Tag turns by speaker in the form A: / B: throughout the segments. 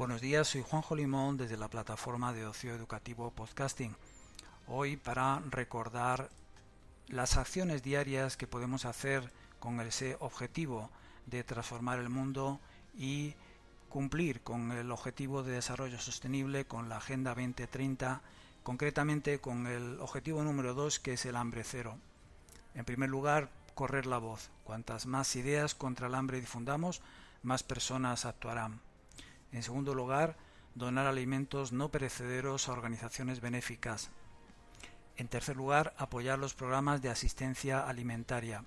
A: Buenos días, soy Juanjo Limón desde la plataforma de ocio educativo Podcasting. Hoy para recordar las acciones diarias que podemos hacer con ese objetivo de transformar el mundo y cumplir con el objetivo de desarrollo sostenible, con la Agenda 2030, concretamente con el objetivo número 2 que es el hambre cero. En primer lugar, correr la voz. Cuantas más ideas contra el hambre difundamos, más personas actuarán. En segundo lugar, donar alimentos no perecederos a organizaciones benéficas. En tercer lugar, apoyar los programas de asistencia alimentaria.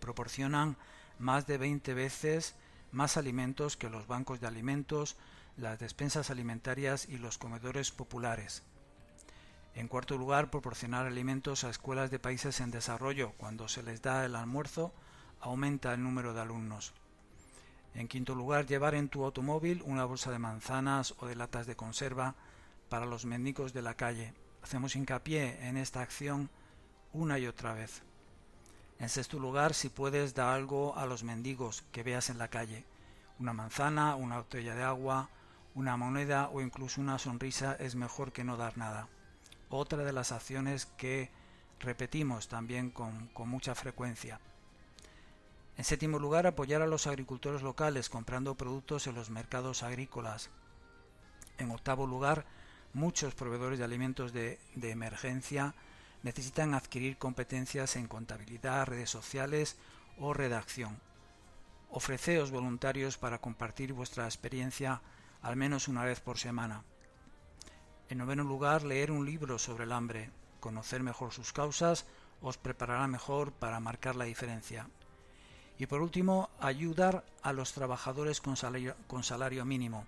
A: Proporcionan más de 20 veces más alimentos que los bancos de alimentos, las despensas alimentarias y los comedores populares. En cuarto lugar, proporcionar alimentos a escuelas de países en desarrollo. Cuando se les da el almuerzo, aumenta el número de alumnos. En quinto lugar, llevar en tu automóvil una bolsa de manzanas o de latas de conserva para los mendigos de la calle. Hacemos hincapié en esta acción una y otra vez. En sexto lugar, si puedes, da algo a los mendigos que veas en la calle. Una manzana, una botella de agua, una moneda o incluso una sonrisa es mejor que no dar nada. Otra de las acciones que repetimos también con, con mucha frecuencia. En séptimo lugar, apoyar a los agricultores locales comprando productos en los mercados agrícolas. En octavo lugar, muchos proveedores de alimentos de, emergencia necesitan adquirir competencias en contabilidad, redes sociales o redacción. Ofreceos voluntarios para compartir vuestra experiencia al menos una vez por semana. En noveno lugar, leer un libro sobre el hambre. Conocer mejor sus causas os preparará mejor para marcar la diferencia. Y por último, ayudar a los trabajadores con salario, mínimo,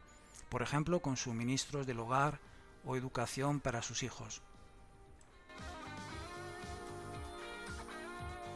A: por ejemplo, con suministros del hogar o educación para sus hijos.